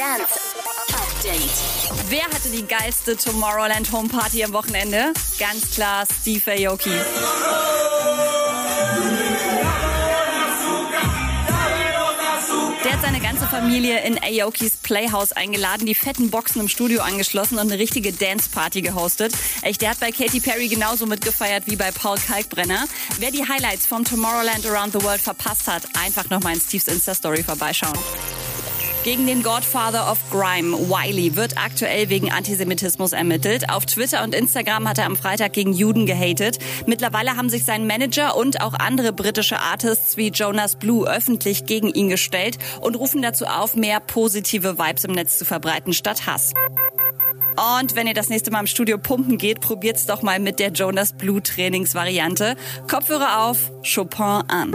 Dance Update. Wer hatte die geilste Tomorrowland Home Party am Wochenende? Ganz klar Steve Aoki. Der hat seine ganze Familie in Aokis Playhouse eingeladen, die fetten Boxen im Studio angeschlossen und eine richtige Dance-Party gehostet. Echt, der hat bei Katy Perry genauso mitgefeiert wie bei Paul Kalkbrenner. Wer die Highlights vom Tomorrowland Around the World verpasst hat, einfach nochmal in Steves Insta-Story vorbeischauen. Gegen den Godfather of Grime, Wiley, wird aktuell wegen Antisemitismus ermittelt. Auf Twitter und Instagram hat er am Freitag gegen Juden gehatet. Mittlerweile haben sich sein Manager und auch andere britische Artists wie Jonas Blue öffentlich gegen ihn gestellt und rufen dazu auf, mehr positive Vibes im Netz zu verbreiten statt Hass. Und wenn ihr das nächste Mal im Studio pumpen geht, probiert's doch mal mit der Jonas Blue Trainingsvariante. Kopfhörer auf, Chopin an.